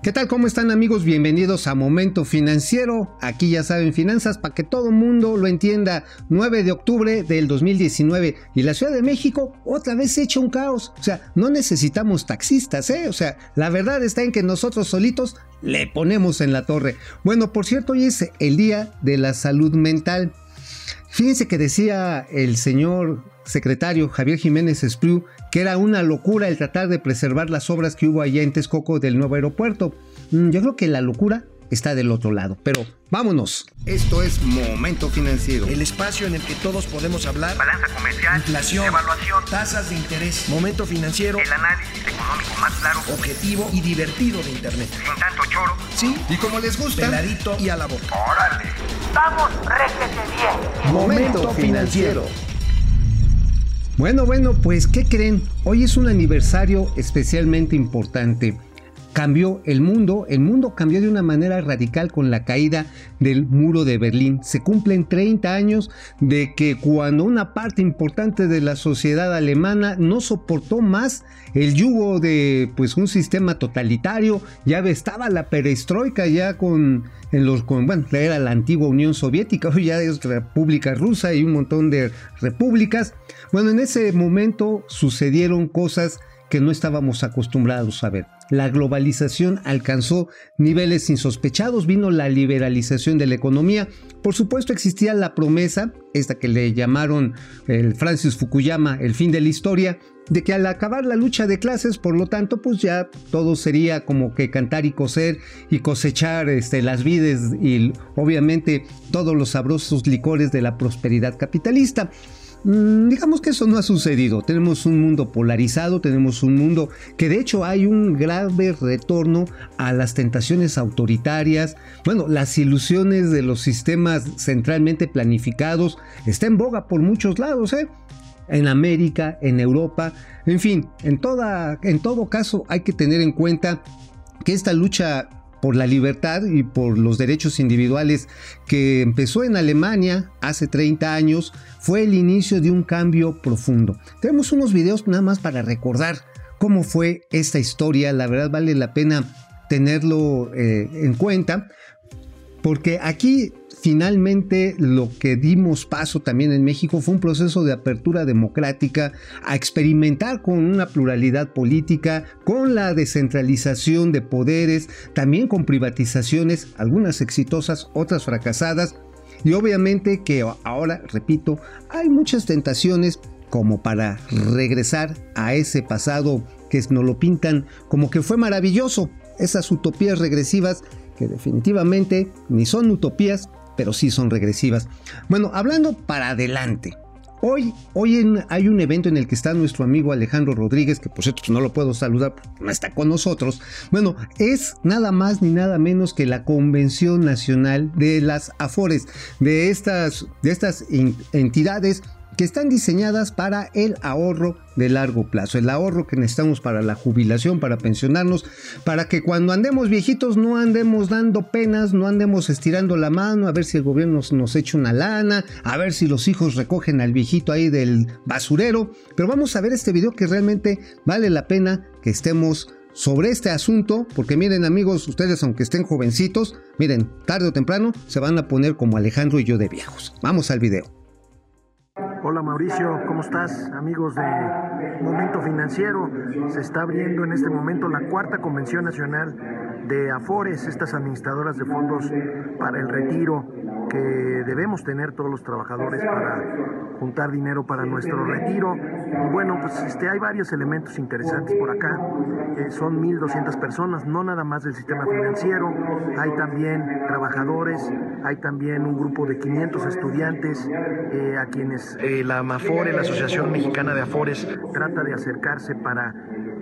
¿Qué tal? ¿Cómo están amigos? Bienvenidos a Momento Financiero. Aquí ya saben, finanzas para que todo el mundo lo entienda. 9 de octubre del 2019 y la Ciudad de México otra vez hecho un caos. O sea, no necesitamos taxistas, ¿eh? O sea, la verdad está en que nosotros solitos le ponemos en la torre. Bueno, por cierto, hoy es el Día de la Salud Mental. Fíjense que decía el señor secretario Javier Jiménez Espriu que era una locura el tratar de preservar las obras que hubo allá en Texcoco del nuevo aeropuerto. Mm, yo creo que la locura está del otro lado, pero vámonos. Esto es Momento Financiero. El espacio en el que todos podemos hablar. Balanza comercial. Inflación. Evaluación. Tasas de interés. Momento Financiero. El análisis económico más claro. Objetivo y divertido de Internet. Sin tanto choro. Sí. Y como les gusta. Peladito y a la boca. Órale. Vamos, réjete bien. Momento Financiero. Bueno, bueno, pues ¿qué creen? Hoy es un aniversario especialmente importante. Cambió el mundo, el mundo cambió de una manera radical con la caída del muro de Berlín. Se cumplen 30 años de que cuando una parte importante de la sociedad alemana no soportó más el yugo de pues un sistema totalitario, ya estaba la perestroika ya con en los con, bueno, era la antigua Unión Soviética, hoy ya es República Rusa y un montón de repúblicas. Bueno, en ese momento sucedieron cosas que no estábamos acostumbrados a ver. La globalización alcanzó niveles insospechados, vino la liberalización de la economía. Por supuesto existía la promesa, esta que le llamaron el Francis Fukuyama, el fin de la historia, de que al acabar la lucha de clases, por lo tanto, pues ya todo sería como que cantar y coser y cosechar este, las vides y obviamente todos los sabrosos licores de la prosperidad capitalista. Mm, digamos que eso no ha sucedido. Tenemos un mundo polarizado, tenemos un mundo que de hecho hay un grave retorno a las tentaciones autoritarias. Bueno, las ilusiones de los sistemas centralmente planificados está en boga por muchos lados, ¿eh? En América, en Europa, en fin, en, toda, en todo caso hay que tener en cuenta que esta lucha por la libertad y por los derechos individuales que empezó en Alemania hace 30 años fue el inicio de un cambio profundo. Tenemos unos videos nada más para recordar cómo fue esta historia, la verdad vale la pena tenerlo eh, en cuenta porque aquí finalmente lo que dimos paso también en México fue un proceso de apertura democrática a experimentar con una pluralidad política, con la descentralización de poderes, también con privatizaciones, algunas exitosas, otras fracasadas. Y obviamente que ahora, repito, hay muchas tentaciones como para regresar a ese pasado que nos lo pintan como que fue maravilloso, esas utopías regresivas que definitivamente ni son utopías pero sí son regresivas. Bueno, hablando para adelante. Hoy, hoy hay un evento en el que está nuestro amigo Alejandro Rodríguez, que por cierto pues, no lo puedo saludar, no está con nosotros. Bueno, es nada más ni nada menos que la Convención Nacional de las Afores, de estas, de estas entidades que están diseñadas para el ahorro de largo plazo, el ahorro que necesitamos para la jubilación, para pensionarnos, para que cuando andemos viejitos no andemos dando penas, no andemos estirando la mano a ver si el gobierno nos, echa una lana, a ver si los hijos recogen al viejito ahí del basurero, pero vamos a ver este video que realmente vale la pena que estemos sobre este asunto, porque miren amigos, ustedes aunque estén jovencitos, miren, tarde o temprano se van a poner como Alejandro y yo de viejos. Vamos al video. Hola Mauricio, ¿cómo estás? Amigos de Momento Financiero, se está abriendo en este momento la cuarta convención nacional de Afores, estas administradoras de fondos para el retiro que debemos tener todos los trabajadores para juntar dinero para nuestro retiro. Y bueno, pues este, hay varios elementos interesantes por acá. Eh, son 1.200 personas, no nada más del sistema financiero. Hay también trabajadores, hay también un grupo de 500 estudiantes eh, a quienes eh, la AMAFORE, la Asociación Mexicana de Afores, trata de acercarse para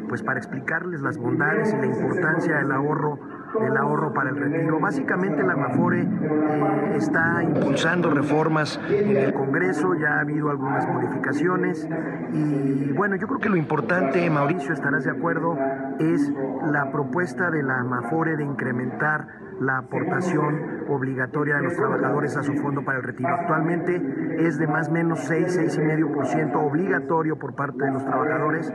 pues para explicarles las bondades y la importancia del ahorro del ahorro para el retiro. Básicamente la Mafore eh, está impulsando reformas en el Congreso, ya ha habido algunas modificaciones y bueno, yo creo que lo importante, Mauricio, estarás de acuerdo, es la propuesta de la Mafore de incrementar la aportación obligatoria de los trabajadores a su fondo para el retiro. Actualmente es de más o menos 6, 6,5% obligatorio por parte de los trabajadores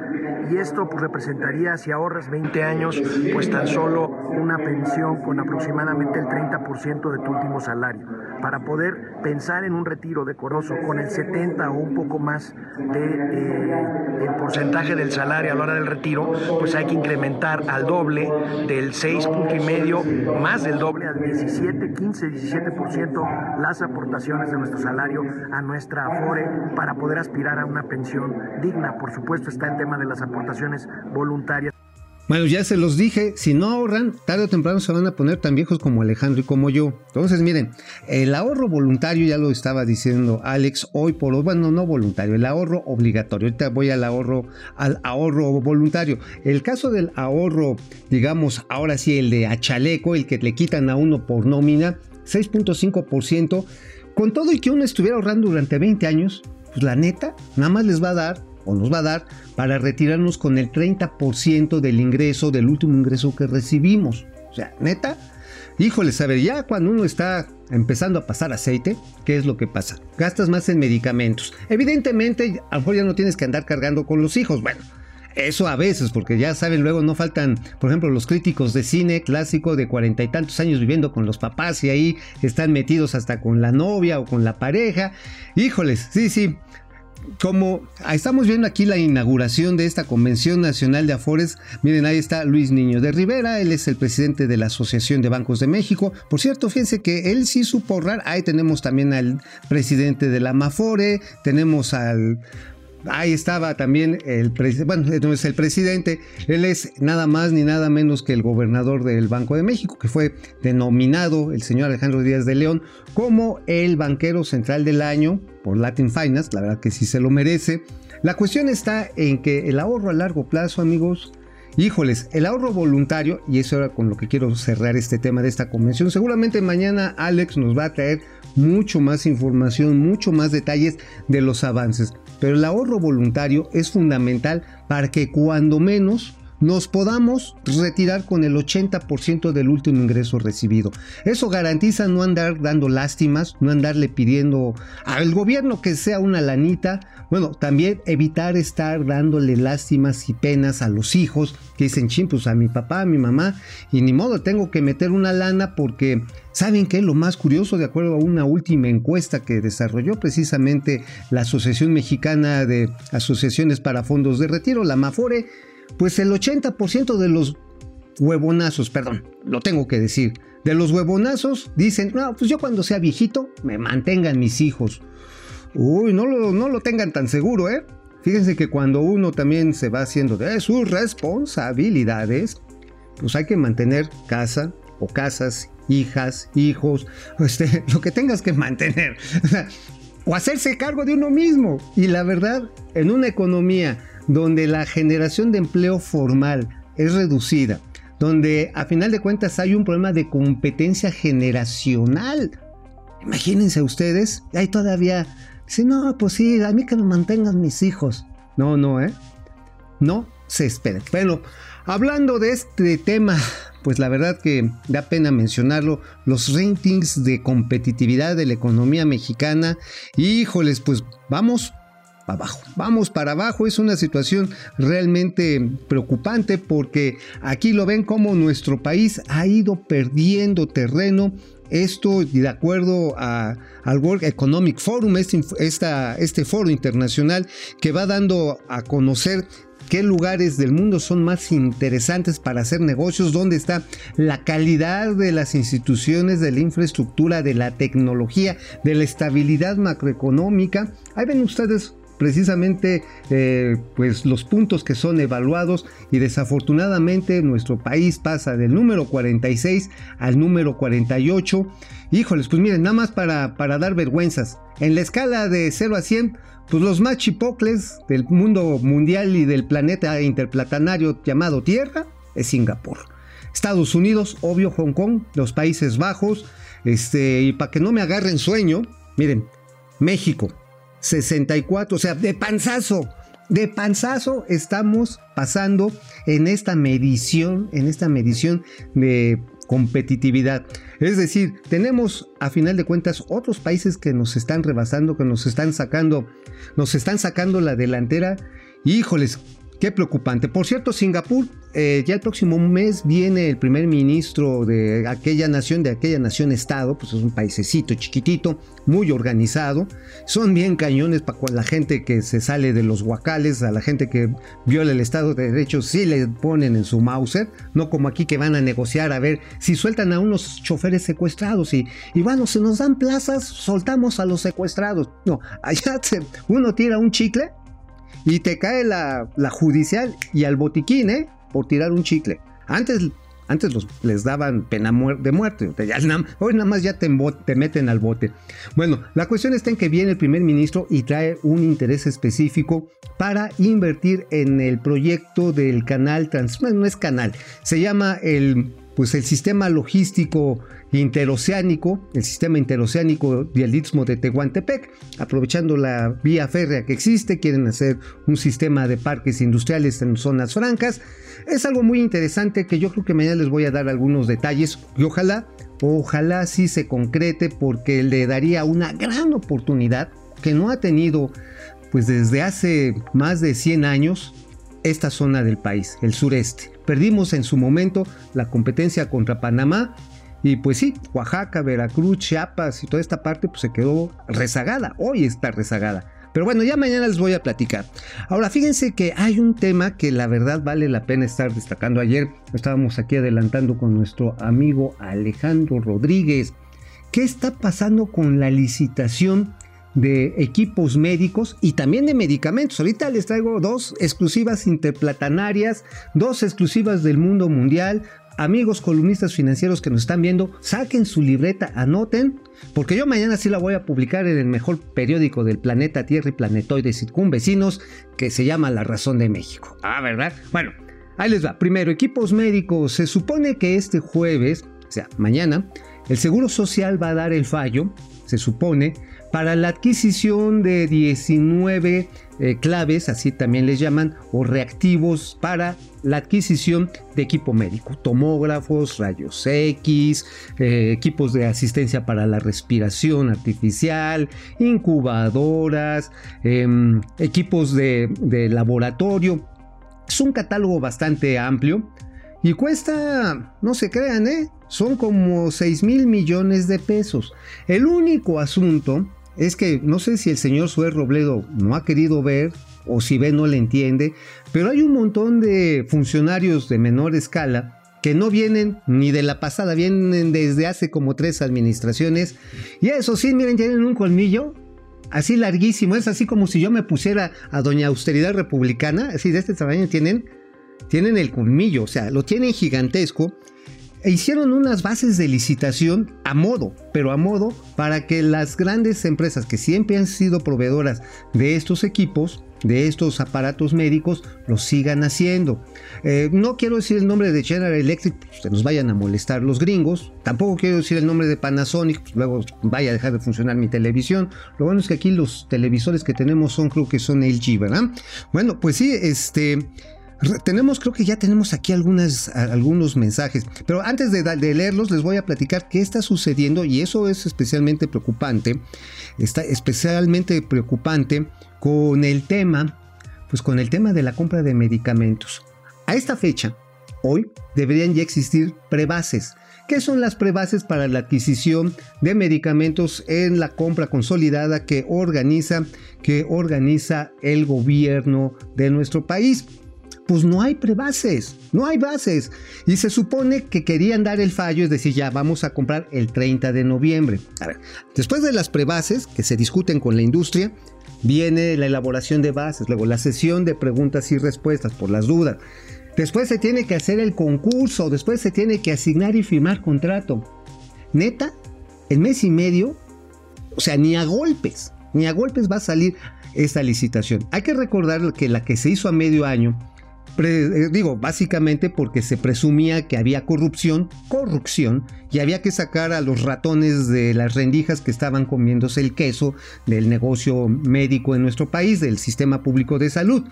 y esto pues, representaría, si ahorras 20 años, pues tan solo una pensión con aproximadamente el 30% de tu último salario. Para poder pensar en un retiro decoroso con el 70 o un poco más de eh, el porcentaje del salario a la hora del retiro, pues hay que incrementar al doble del 6 punto y del doble al 17, 15, 17% las aportaciones de nuestro salario a nuestra Afore para poder aspirar a una pensión digna. Por supuesto está el tema de las aportaciones voluntarias. Bueno, ya se los dije, si no ahorran, tarde o temprano se van a poner tan viejos como Alejandro y como yo. Entonces, miren, el ahorro voluntario, ya lo estaba diciendo Alex, hoy por hoy, bueno, no voluntario, el ahorro obligatorio. Ahorita voy al ahorro, al ahorro voluntario. El caso del ahorro, digamos, ahora sí, el de achaleco, el que le quitan a uno por nómina, 6.5%, con todo y que uno estuviera ahorrando durante 20 años, pues la neta, nada más les va a dar o nos va a dar para retirarnos con el 30% del ingreso, del último ingreso que recibimos. O sea, neta, híjole, a ver, ya cuando uno está empezando a pasar aceite, ¿qué es lo que pasa? Gastas más en medicamentos. Evidentemente, a lo mejor ya no tienes que andar cargando con los hijos. Bueno, eso a veces, porque ya saben, luego no faltan, por ejemplo, los críticos de cine clásico de cuarenta y tantos años viviendo con los papás y ahí están metidos hasta con la novia o con la pareja. Híjoles, sí, sí como estamos viendo aquí la inauguración de esta Convención Nacional de Afores, miren, ahí está Luis Niño de Rivera, él es el presidente de la Asociación de Bancos de México. Por cierto, fíjense que él sí supo ahorrar. Ahí tenemos también al presidente de la Mafore, tenemos al Ahí estaba también el presidente, bueno, es el presidente, él es nada más ni nada menos que el gobernador del Banco de México, que fue denominado el señor Alejandro Díaz de León como el banquero central del año por Latin Finance, la verdad que sí se lo merece. La cuestión está en que el ahorro a largo plazo, amigos, Híjoles, el ahorro voluntario, y eso era con lo que quiero cerrar este tema de esta convención, seguramente mañana Alex nos va a traer mucho más información, mucho más detalles de los avances pero el ahorro voluntario es fundamental para que cuando menos nos podamos retirar con el 80% del último ingreso recibido. Eso garantiza no andar dando lástimas, no andarle pidiendo al gobierno que sea una lanita. Bueno, también evitar estar dándole lástimas y penas a los hijos que dicen, ching, pues a mi papá, a mi mamá, y ni modo, tengo que meter una lana porque, ¿saben qué? Lo más curioso, de acuerdo a una última encuesta que desarrolló precisamente la Asociación Mexicana de Asociaciones para Fondos de Retiro, la MAFORE, pues el 80% de los huevonazos, perdón, lo tengo que decir, de los huevonazos dicen, no, pues yo cuando sea viejito me mantengan mis hijos. Uy, no lo, no lo tengan tan seguro, ¿eh? Fíjense que cuando uno también se va haciendo de sus responsabilidades, pues hay que mantener casa o casas, hijas, hijos, este, lo que tengas que mantener. o hacerse cargo de uno mismo. Y la verdad, en una economía donde la generación de empleo formal es reducida, donde a final de cuentas hay un problema de competencia generacional. Imagínense ustedes, hay todavía, si no, pues sí, a mí que me mantengan mis hijos. No, no, ¿eh? No se esperen. Bueno, hablando de este tema, pues la verdad que da pena mencionarlo, los ratings de competitividad de la economía mexicana, híjoles, pues vamos abajo. Vamos para abajo, es una situación realmente preocupante porque aquí lo ven como nuestro país ha ido perdiendo terreno esto, de acuerdo a, al World Economic Forum, este, este foro internacional que va dando a conocer qué lugares del mundo son más interesantes para hacer negocios, dónde está la calidad de las instituciones, de la infraestructura, de la tecnología, de la estabilidad macroeconómica. Ahí ven ustedes precisamente eh, pues los puntos que son evaluados y desafortunadamente nuestro país pasa del número 46 al número 48. Híjoles, pues miren, nada más para, para dar vergüenzas. En la escala de 0 a 100, pues los más chipocles del mundo mundial y del planeta interplatanario llamado Tierra es Singapur. Estados Unidos, obvio Hong Kong, los Países Bajos, este, y para que no me agarren sueño, miren, México, 64, o sea, de panzazo. De panzazo estamos pasando en esta medición, en esta medición de competitividad. Es decir, tenemos a final de cuentas otros países que nos están rebasando, que nos están sacando, nos están sacando la delantera. Híjoles, Qué preocupante. Por cierto, Singapur, eh, ya el próximo mes viene el primer ministro de aquella nación, de aquella nación estado, pues es un paisecito chiquitito, muy organizado. Son bien cañones para la gente que se sale de los guacales, a la gente que viola el Estado de Derecho, sí le ponen en su Mauser, no como aquí que van a negociar a ver si sueltan a unos choferes secuestrados y, y bueno, si nos dan plazas, soltamos a los secuestrados. No, allá uno tira un chicle y te cae la, judicial y al botiquín, ¿eh? Por tirar un chicle. Antes, antes los, les daban pena de muerte. hoy nada más ya te, te, meten al bote. Bueno, la cuestión está en que viene el primer ministro y trae un interés específico para invertir en el proyecto del canal trans. no es canal, se llama el, pues el sistema logístico interoceánico, el sistema interoceánico del Istmo de Tehuantepec, aprovechando la vía férrea que existe, quieren hacer un sistema de parques industriales en zonas francas. Es algo muy interesante que yo creo que mañana les voy a dar algunos detalles y ojalá, ojalá sí se concrete porque le daría una gran oportunidad que no ha tenido pues desde hace más de 100 años esta zona del país, el sureste. Perdimos en su momento la competencia contra Panamá y pues sí, Oaxaca, Veracruz, Chiapas y toda esta parte pues se quedó rezagada. Hoy está rezagada. Pero bueno, ya mañana les voy a platicar. Ahora, fíjense que hay un tema que la verdad vale la pena estar destacando. Ayer estábamos aquí adelantando con nuestro amigo Alejandro Rodríguez. ¿Qué está pasando con la licitación de equipos médicos y también de medicamentos? Ahorita les traigo dos exclusivas interplatanarias, dos exclusivas del mundo mundial, amigos columnistas financieros que nos están viendo, saquen su libreta, anoten, porque yo mañana sí la voy a publicar en el mejor periódico del planeta Tierra y planetoides circunvecinos, que se llama La Razón de México. Ah, ¿verdad? Bueno, ahí les va. Primero, equipos médicos. Se supone que este jueves, o sea, mañana, el Seguro Social va a dar el fallo, se supone, para la adquisición de 19 eh, claves, así también les llaman, o reactivos para la adquisición de equipo médico, tomógrafos, rayos X, eh, equipos de asistencia para la respiración artificial, incubadoras, em, equipos de, laboratorio. Es un catálogo bastante amplio y cuesta, no se crean, ¿eh? son como 6 mil millones de pesos. El único asunto es que no sé si el señor Suez Robledo no ha querido ver o si ve no le entiende, pero hay un montón de funcionarios de menor escala que no vienen ni de la pasada, vienen desde hace como tres administraciones. Y eso sí, miren, tienen un colmillo así larguísimo, es así como si yo me pusiera a doña austeridad republicana, así de este tamaño tienen, tienen el colmillo, o sea, lo tienen gigantesco e hicieron unas bases de licitación a modo, pero a modo para que las grandes empresas que siempre han sido proveedoras de estos equipos, de estos aparatos médicos, los sigan haciendo. Eh, no quiero decir el nombre de General Electric, pues, se nos vayan a molestar los gringos. Tampoco quiero decir el nombre de Panasonic, pues, luego vaya a dejar de funcionar mi televisión. Lo bueno es que aquí los televisores que tenemos son, creo que son LG, ¿verdad? Bueno, pues sí, este tenemos, creo que ya tenemos aquí algunas, algunos mensajes, pero antes de, leerlos les voy a platicar qué está sucediendo y eso es especialmente preocupante, está especialmente preocupante con el tema, pues con el tema de la compra de medicamentos. A esta fecha, hoy, deberían ya existir prebases. ¿Qué son las prebases para la adquisición de medicamentos en la compra consolidada que organiza, que organiza el gobierno de nuestro país? Pues no hay prebases, no hay bases. Y se supone que querían dar el fallo, es decir, ya vamos a comprar el 30 de noviembre. Después de las prebases que se discuten con la industria, viene la elaboración de bases, luego la sesión de preguntas y respuestas por las dudas. Después se tiene que hacer el concurso, después se tiene que asignar y firmar contrato. Neta, el mes y medio, o sea, ni a golpes, ni a golpes va a salir esta licitación. Hay que recordar que la que se hizo a medio año eh, digo, básicamente porque se presumía que había corrupción, corrupción, y había que sacar a los ratones de las rendijas que estaban comiéndose el queso del negocio médico en nuestro país, del sistema público de salud.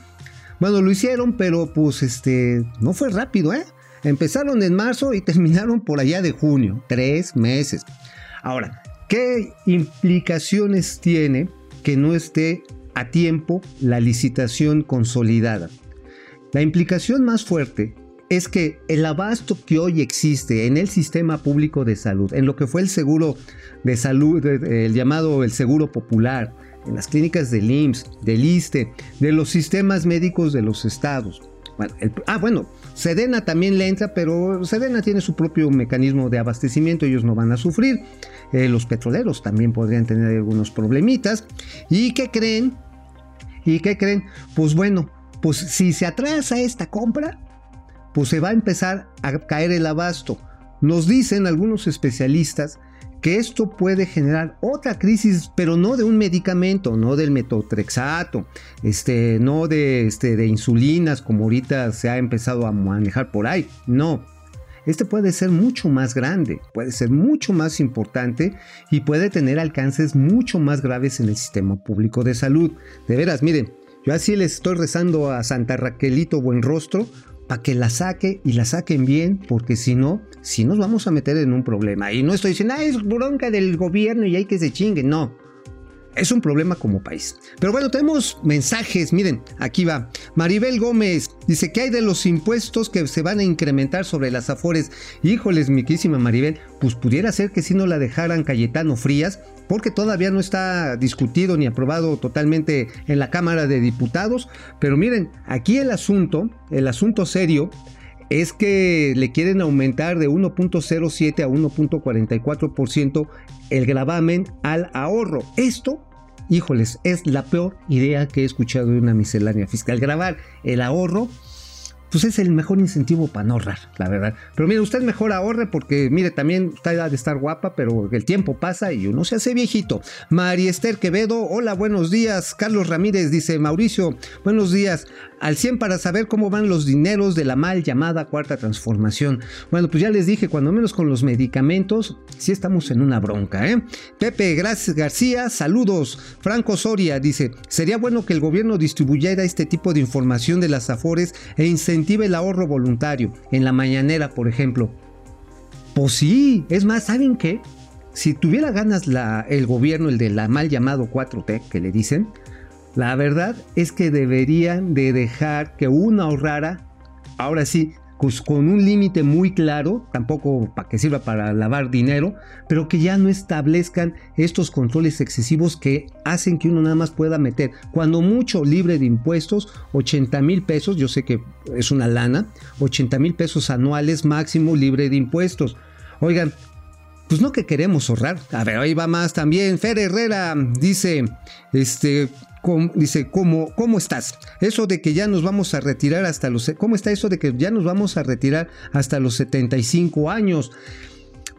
Bueno, lo hicieron, pero pues este, no fue rápido, ¿eh? Empezaron en marzo y terminaron por allá de junio, tres meses. Ahora, ¿qué implicaciones tiene que no esté a tiempo la licitación consolidada? La implicación más fuerte es que el abasto que hoy existe en el sistema público de salud, en lo que fue el seguro de salud, el llamado el seguro popular, en las clínicas del IMSS, del ISTE, de los sistemas médicos de los estados. Ah, bueno, Sedena también le entra, pero Sedena tiene su propio mecanismo de abastecimiento, ellos no van a sufrir. Eh, los petroleros también podrían tener algunos problemitas. ¿Y qué creen? ¿Y qué creen? Pues bueno, pues si se atrasa esta compra, pues se va a empezar a caer el abasto. Nos dicen algunos especialistas que esto puede generar otra crisis, pero no de un medicamento, no del metotrexato, este, no de, este, de insulinas como ahorita se ha empezado a manejar por ahí, no. Este puede ser mucho más grande, puede ser mucho más importante y puede tener alcances mucho más graves en el sistema público de salud. De veras, miren, yo así les estoy rezando a Santa Raquelito Buenrostro para que la saque y la saquen bien, porque si no, si nos vamos a meter en un problema. Y no estoy diciendo, ah, es bronca del gobierno y hay que se chingue. No, es un problema como país. Pero bueno, tenemos mensajes. Miren, aquí va. Maribel Gómez dice que hay de los impuestos que se van a incrementar sobre las afores. Híjoles, mi querísima Maribel, pues pudiera ser que si no la dejaran Cayetano Frías, porque todavía no está discutido ni aprobado totalmente en la Cámara de Diputados. Pero miren, aquí el asunto, el asunto serio, es que le quieren aumentar de 1.07 a 1.44% el gravamen al ahorro. Esto, híjoles, es la peor idea que he escuchado de una miscelánea fiscal. Grabar el ahorro pues es el mejor incentivo para no ahorrar, la verdad. Pero mire, usted mejor ahorre porque, mire, también está de estar guapa, pero el tiempo pasa y uno se hace viejito. María Esther Quevedo, hola, buenos días. Carlos Ramírez dice, Mauricio, buenos días. Al 100 para saber cómo van los dineros de la mal llamada cuarta transformación. Bueno, pues ya les dije, cuando menos con los medicamentos, sí estamos en una bronca, ¿eh? Pepe Gracias García, saludos. Franco Soria dice, sería bueno que el gobierno distribuyera este tipo de información de las afores e incentivara el ahorro voluntario. En la mañanera, por ejemplo. Pues sí, es más, ¿saben qué? Si tuviera ganas la, el gobierno, el de la mal llamado 4T, que le dicen, la verdad es que deberían de dejar que uno ahorrara, ahora sí, pues, con un límite muy claro, tampoco para que sirva para lavar dinero, pero que ya no establezcan estos controles excesivos que hacen que uno nada más pueda meter, cuando mucho libre de impuestos, 80 mil pesos, yo sé que es una lana, 80 mil pesos anuales máximo libre de impuestos. Oigan, pues no que queremos ahorrar. A ver, ahí va más también. Fer Herrera dice, este, dice, ¿cómo, ¿cómo estás? Eso de que ya nos vamos a retirar hasta los... ¿Cómo está eso de que ya nos vamos a retirar hasta los 75 años?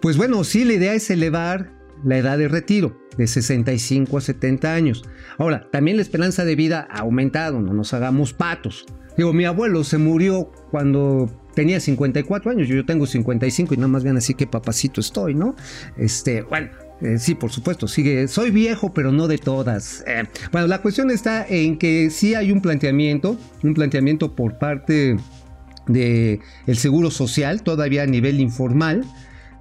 Pues bueno, sí, la idea es elevar la edad de retiro de 65 a 70 años. Ahora, también la esperanza de vida ha aumentado, no nos hagamos patos. Digo, mi abuelo se murió cuando tenía 54 años, yo tengo 55 y nada más bien así que papacito estoy, ¿no? Este, bueno, eh, sí, por supuesto, sigue. Soy viejo, pero no de todas. Eh, bueno, la cuestión está en que sí hay un planteamiento, un planteamiento por parte del el Seguro Social, todavía a nivel informal,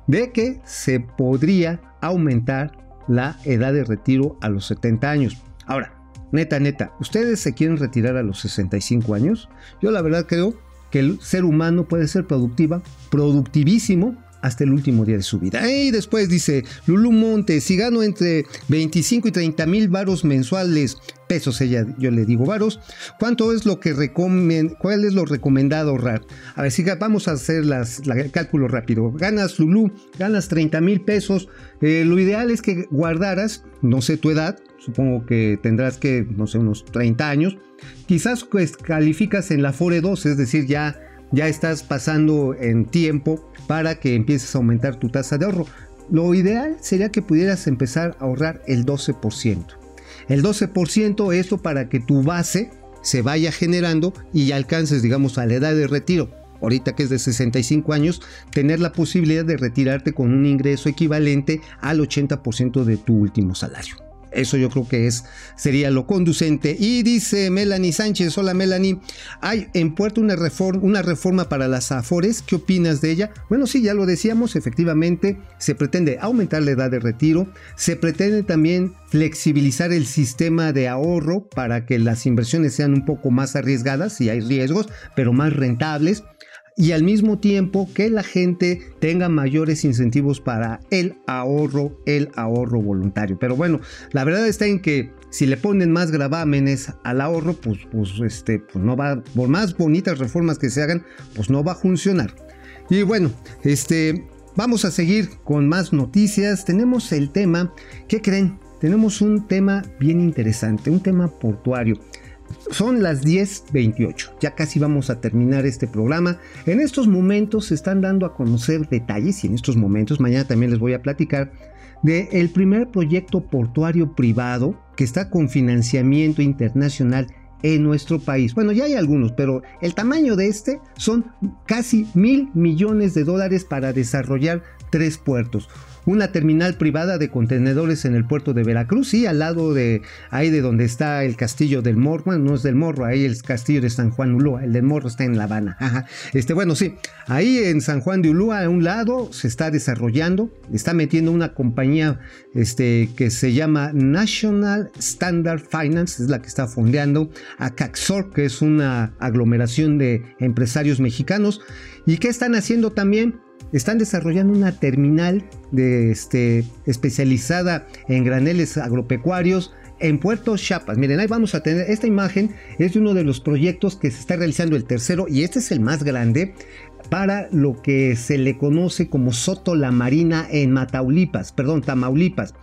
de que se podría aumentar la edad de retiro a los 70 años. Ahora, neta, neta, ¿ustedes se quieren retirar a los 65 años? Yo la verdad creo que el ser humano puede ser productiva, productivísimo hasta el último día de su vida. Y después dice Lulu Monte, si gano entre 25 y 30 mil varos mensuales, pesos ella, yo le digo varos, ¿cuánto es lo que recomienda, cuál es lo recomendado ahorrar? A ver, si vamos a hacer las, el cálculo rápido. Ganas Lulu, ganas 30 mil pesos, eh, lo ideal es que guardaras, no sé tu edad, supongo que tendrás que, no sé, unos 30 años, quizás pues calificas en la FORE 2, es decir, ya ya estás pasando en tiempo para que empieces a aumentar tu tasa de ahorro. Lo ideal sería que pudieras empezar a ahorrar el 12%. El 12% esto para que tu base se vaya generando y alcances, digamos, a la edad de retiro, ahorita que es de 65 años, tener la posibilidad de retirarte con un ingreso equivalente al 80% de tu último salario. Eso yo creo que es, sería lo conducente. Y dice Melanie Sánchez, hola Melanie, hay en Puerto una reforma, una reforma para las AFORES, ¿qué opinas de ella? Bueno, sí, ya lo decíamos, efectivamente se pretende aumentar la edad de retiro, se pretende también flexibilizar el sistema de ahorro para que las inversiones sean un poco más arriesgadas, si hay riesgos, pero más rentables y al mismo tiempo que la gente tenga mayores incentivos para el ahorro, el ahorro voluntario. Pero bueno, la verdad está en que si le ponen más gravámenes al ahorro, pues, pues, este, pues no va, por más bonitas reformas que se hagan, pues no va a funcionar. Y bueno, este, vamos a seguir con más noticias. Tenemos el tema, ¿qué creen? Tenemos un tema bien interesante, un tema portuario. Son las 10.28, ya casi vamos a terminar este programa. En estos momentos se están dando a conocer detalles y en estos momentos, mañana también les voy a platicar, de el primer proyecto portuario privado que está con financiamiento internacional en nuestro país. Bueno, ya hay algunos, pero el tamaño de este son casi mil millones de dólares para desarrollar tres puertos una terminal privada de contenedores en el puerto de Veracruz, y al lado de ahí de donde está el castillo del Morro, no es del Morro, ahí el castillo de San Juan Ulúa, el del Morro está en La Habana. Este, bueno, sí, ahí en San Juan de Ulúa, a un lado, se está desarrollando, está metiendo una compañía este, que se llama National Standard Finance, es la que está fondeando, a Caxor, que es una aglomeración de empresarios mexicanos. ¿Y qué están haciendo también? Están desarrollando una terminal este, especializada en graneles agropecuarios en Puerto Chiapas. Miren, ahí vamos a tener esta imagen, es de uno de los proyectos que se está realizando el tercero y este es el más grande para lo que se le conoce como Soto La Marina en Mataulipas, perdón, Tamaulipas.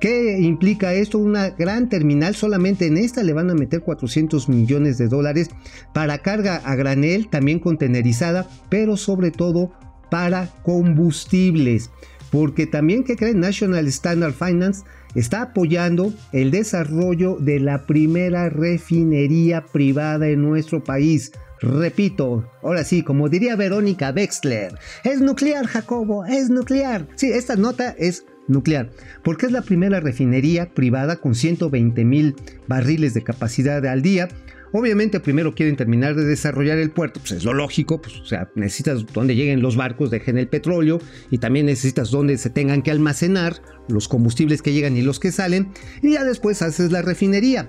¿Qué implica esto? Una gran terminal, solamente en esta le van a meter 400 millones de dólares para carga a granel, también contenerizada, pero sobre todo para combustibles. Porque también que creen National Standard Finance está apoyando el desarrollo de la primera refinería privada en nuestro país. Repito, ahora sí, como diría Verónica Wexler, es nuclear, Jacobo, es nuclear. Sí, esta nota es nuclear, porque es la primera refinería privada con 120 mil barriles de capacidad al día Obviamente primero quieren terminar de desarrollar el puerto, pues es lo lógico, pues o sea, necesitas donde lleguen los barcos, dejen el petróleo y también necesitas donde se tengan que almacenar los combustibles que llegan y los que salen y ya después haces la refinería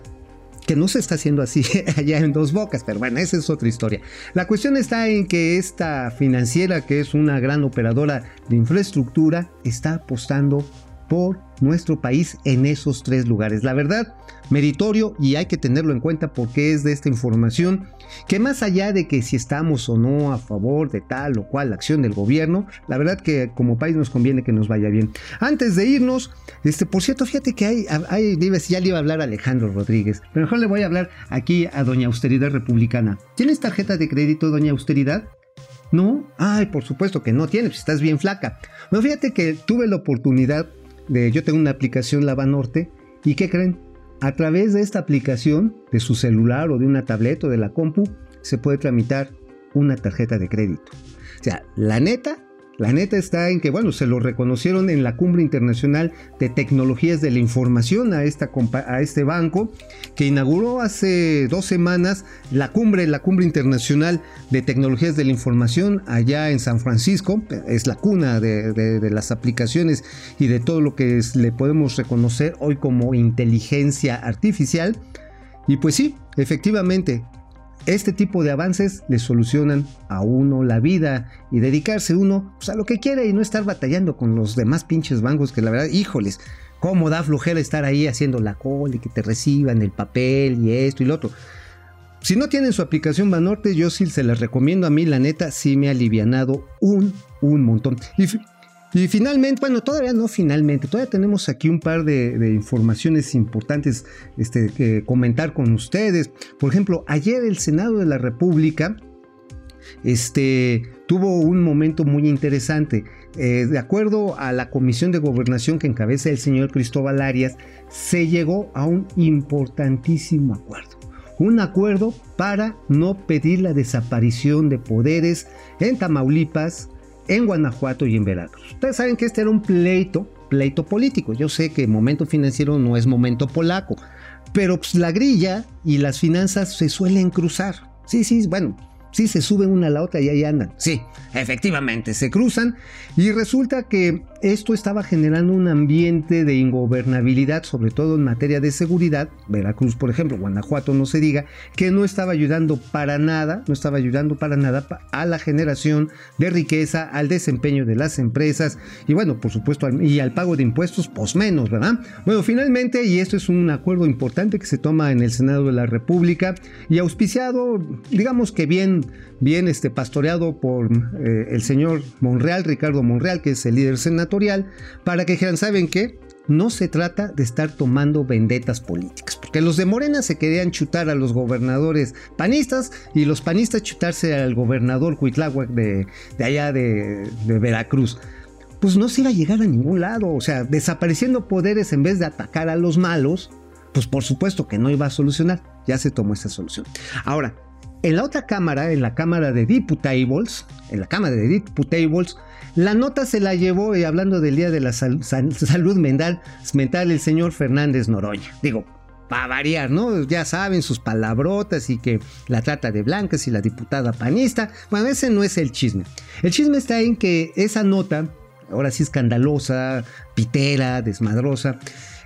que no se está haciendo así allá en dos bocas, pero bueno, esa es otra historia. La cuestión está en que esta financiera, que es una gran operadora de infraestructura, está apostando por nuestro país en esos tres lugares. La verdad, meritorio y hay que tenerlo en cuenta porque es de esta información que más allá de que si estamos o no a favor de tal o cual acción del gobierno, la verdad que como país nos conviene que nos vaya bien. Antes de irnos, este, por cierto, fíjate que hay, hay ya le iba a hablar a Alejandro Rodríguez, pero mejor le voy a hablar aquí a Doña Austeridad Republicana. ¿Tienes tarjeta de crédito, Doña Austeridad? ¿No? Ay, por supuesto que no tienes, estás bien flaca. No, fíjate que tuve la oportunidad yo tengo una aplicación Lava Norte y ¿qué creen? A través de esta aplicación, de su celular o de una tableta o de la compu, se puede tramitar una tarjeta de crédito. O sea, la neta, la neta está en que, bueno, se lo reconocieron en la Cumbre Internacional de Tecnologías de la Información a, este banco que inauguró hace dos semanas la cumbre, la Cumbre Internacional de Tecnologías de la Información allá en San Francisco. Es la cuna de, las aplicaciones y de todo lo que le podemos reconocer hoy como inteligencia artificial. Y pues sí, efectivamente, este tipo de avances le solucionan a uno la vida y dedicarse uno pues, a lo que quiere y no estar batallando con los demás pinches bancos que la verdad, híjoles, cómo da flujera estar ahí haciendo la cola y que te reciban el papel y esto y lo otro. Si no tienen su aplicación Banorte, yo sí se las recomiendo a mí, la neta, sí me ha alivianado un, un montón. Y finalmente, bueno, todavía no finalmente, todavía tenemos aquí un par de, informaciones importantes este, que comentar con ustedes. Por ejemplo, ayer el Senado de la República este, tuvo un momento muy interesante. Eh, de acuerdo a la comisión de gobernación que encabeza el señor Cristóbal Arias, se llegó a un importantísimo acuerdo. Un acuerdo para no pedir la desaparición de poderes en Tamaulipas, en Guanajuato y en Veracruz. Ustedes saben que este era un pleito, pleito político. Yo sé que momento financiero no es momento polaco, pero pues, la grilla y las finanzas se suelen cruzar. Sí, sí, bueno, Sí, se suben una a la otra y ahí andan. Sí, efectivamente, se cruzan y resulta que esto estaba generando un ambiente de ingobernabilidad, sobre todo en materia de seguridad. Veracruz, por ejemplo, Guanajuato, no se diga, que no estaba ayudando para nada, no estaba ayudando para nada a la generación de riqueza, al desempeño de las empresas y bueno, por supuesto, y al pago de impuestos, pues menos, ¿verdad? Bueno, finalmente, y esto es un acuerdo importante que se toma en el Senado de la República y auspiciado, digamos que bien bien, este, pastoreado por eh, el señor Monreal, Ricardo Monreal, que es el líder senatorial, para que dijeran, ¿saben qué? No se trata de estar tomando vendetas políticas, porque los de Morena se querían chutar a los gobernadores panistas y los panistas chutarse al gobernador Cuitláhuac de, de allá de, de Veracruz pues no se iba a llegar a ningún lado. O sea, desapareciendo poderes en vez de atacar a los malos, pues por supuesto que no iba a solucionar. Ya se tomó esa solución. Ahora, en la otra cámara, en la Cámara de Diputables, en la Cámara de Diputables, la nota se la llevó, y hablando del Día de la Salud mental, mental, el señor Fernández Noroña. Digo, para variar, ¿no? Ya saben sus palabrotas y que la trata de blancas y la diputada panista. Bueno, ese no es el chisme. El chisme está en que esa nota, ahora sí escandalosa, pitera, desmadrosa,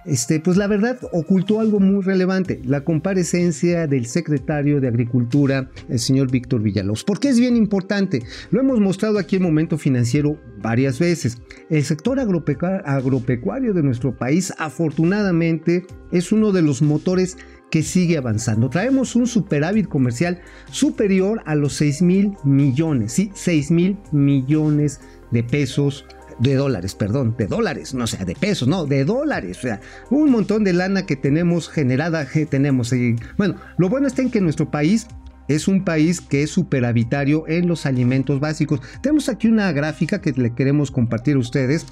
este, pues la verdad ocultó algo muy relevante, la comparecencia del secretario de Agricultura, el señor Víctor Villalobos. ¿Por qué es bien importante? Lo hemos mostrado aquí en Momento Financiero varias veces. El sector agropecuario de nuestro país afortunadamente es uno de los motores que sigue avanzando. Traemos un superávit comercial superior a los 6 mil millones, sí, 6 mil millones de pesos de dólares, perdón, de dólares, no sea de pesos, no, de dólares, o sea, un montón de lana que tenemos generada, que tenemos. Y, bueno, lo bueno está en que nuestro país es un país que es superavitario en los alimentos básicos. Tenemos aquí una gráfica que le queremos compartir a ustedes.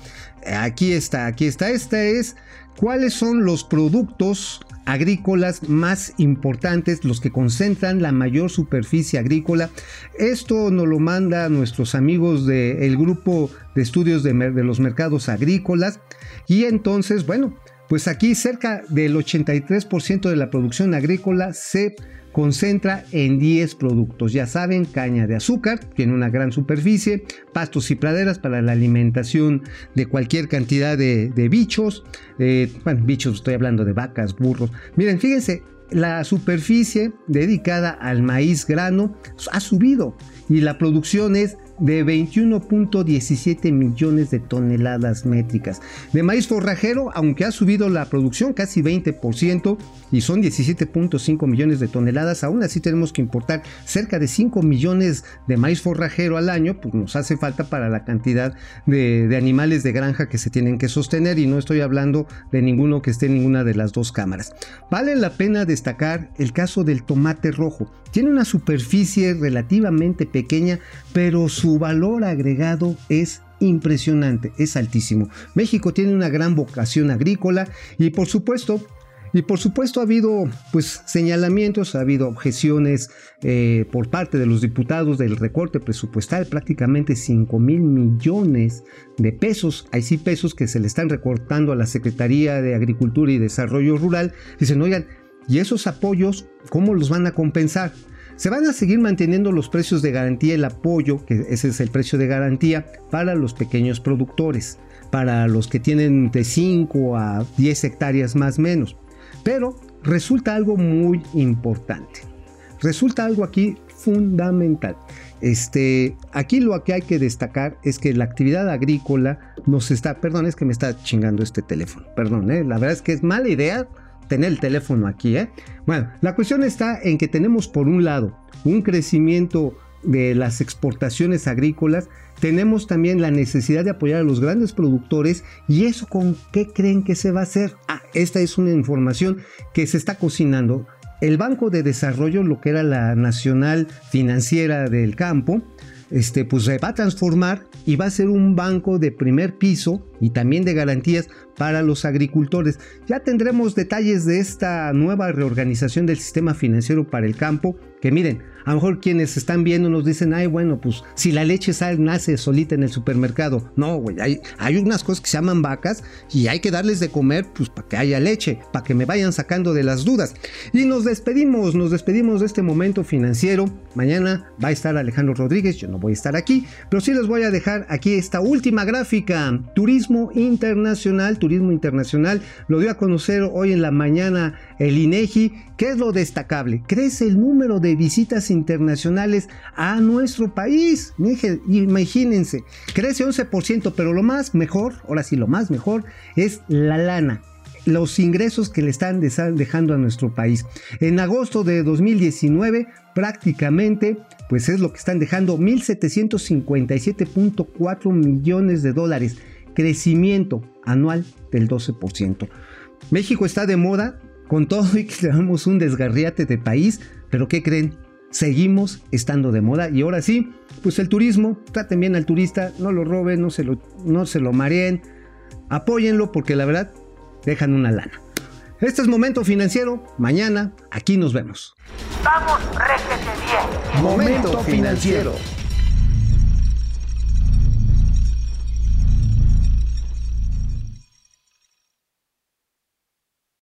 Aquí está, aquí está. Esta es cuáles son los productos agrícolas más importantes, los que concentran la mayor superficie agrícola. Esto nos lo manda nuestros amigos del grupo de estudios de, los mercados agrícolas. Y entonces, bueno, pues aquí cerca del 83% de la producción agrícola se concentra en 10 productos. Ya saben, caña de azúcar, tiene una gran superficie, pastos y praderas para la alimentación de cualquier cantidad de, bichos. Eh, bueno, bichos, estoy hablando de vacas, burros. Miren, fíjense, la superficie dedicada al maíz grano ha subido y la producción es de 21.17 millones de toneladas métricas. De maíz forrajero, aunque ha subido la producción casi 20% y son 17.5 millones de toneladas, aún así tenemos que importar cerca de 5 millones de maíz forrajero al año, pues nos hace falta para la cantidad de, de animales de granja que se tienen que sostener y no estoy hablando de ninguno que esté en ninguna de las dos cámaras. Vale la pena destacar el caso del tomate rojo. Tiene una superficie relativamente pequeña, pero su su valor agregado es impresionante, es altísimo. México tiene una gran vocación agrícola y por supuesto y por supuesto ha habido pues señalamientos, ha habido objeciones eh, por parte de los diputados del recorte presupuestal, prácticamente 5 mil millones de pesos. Hay sí pesos que se le están recortando a la Secretaría de Agricultura y Desarrollo Rural. Dicen, oigan, ¿y esos apoyos cómo los van a compensar? Se van a seguir manteniendo los precios de garantía, el apoyo, que ese es el precio de garantía, para los pequeños productores, para los que tienen de 5 a 10 hectáreas más menos. Pero resulta algo muy importante. Resulta algo aquí fundamental. Este, aquí lo que hay que destacar es que la actividad agrícola nos está, perdón, es que me está chingando este teléfono, perdón, ¿eh? la verdad es que es mala idea tener el teléfono aquí. ¿eh? Bueno, la cuestión está en que tenemos por un lado un crecimiento de las exportaciones agrícolas, tenemos también la necesidad de apoyar a los grandes productores y eso con qué creen que se va a hacer. Ah, esta es una información que se está cocinando. El Banco de Desarrollo, lo que era la Nacional Financiera del Campo, este, pues se va a transformar y va a ser un banco de primer piso y también de garantías para los agricultores. Ya tendremos detalles de esta nueva reorganización del sistema financiero para el campo, que miren, A lo mejor quienes están viendo nos dicen, ay, bueno, pues si la leche sal nace solita en el supermercado. No, güey, hay, hay unas cosas que se llaman vacas y hay que darles de comer, pues para que haya leche, para que me vayan sacando de las dudas. Y nos despedimos, nos despedimos de este momento financiero. Mañana va a estar Alejandro Rodríguez, yo no voy a estar aquí, pero sí les voy a dejar aquí esta última gráfica. Turismo internacional, turismo internacional, lo dio a conocer hoy en la mañana el INEGI. ¿Qué es lo destacable? Crece el número de visitas internacionales a nuestro país. Imagínense, crece 11%, pero lo más mejor, ahora sí, lo más mejor es la lana los ingresos que le están dejando a nuestro país. En agosto de 2019 prácticamente pues es lo que están dejando 1.757.4 millones de dólares, crecimiento anual del 12%. México está de moda, con todo y que tenemos un desgarriate de país, pero ¿qué creen? Seguimos estando de moda y ahora sí, pues el turismo, traten bien al turista, no lo roben, no se lo, no se lo mareen, apóyenlo porque la verdad dejan una lana. Este es Momento Financiero, mañana aquí nos vemos. Vamos, réjete bien. Momento financiero.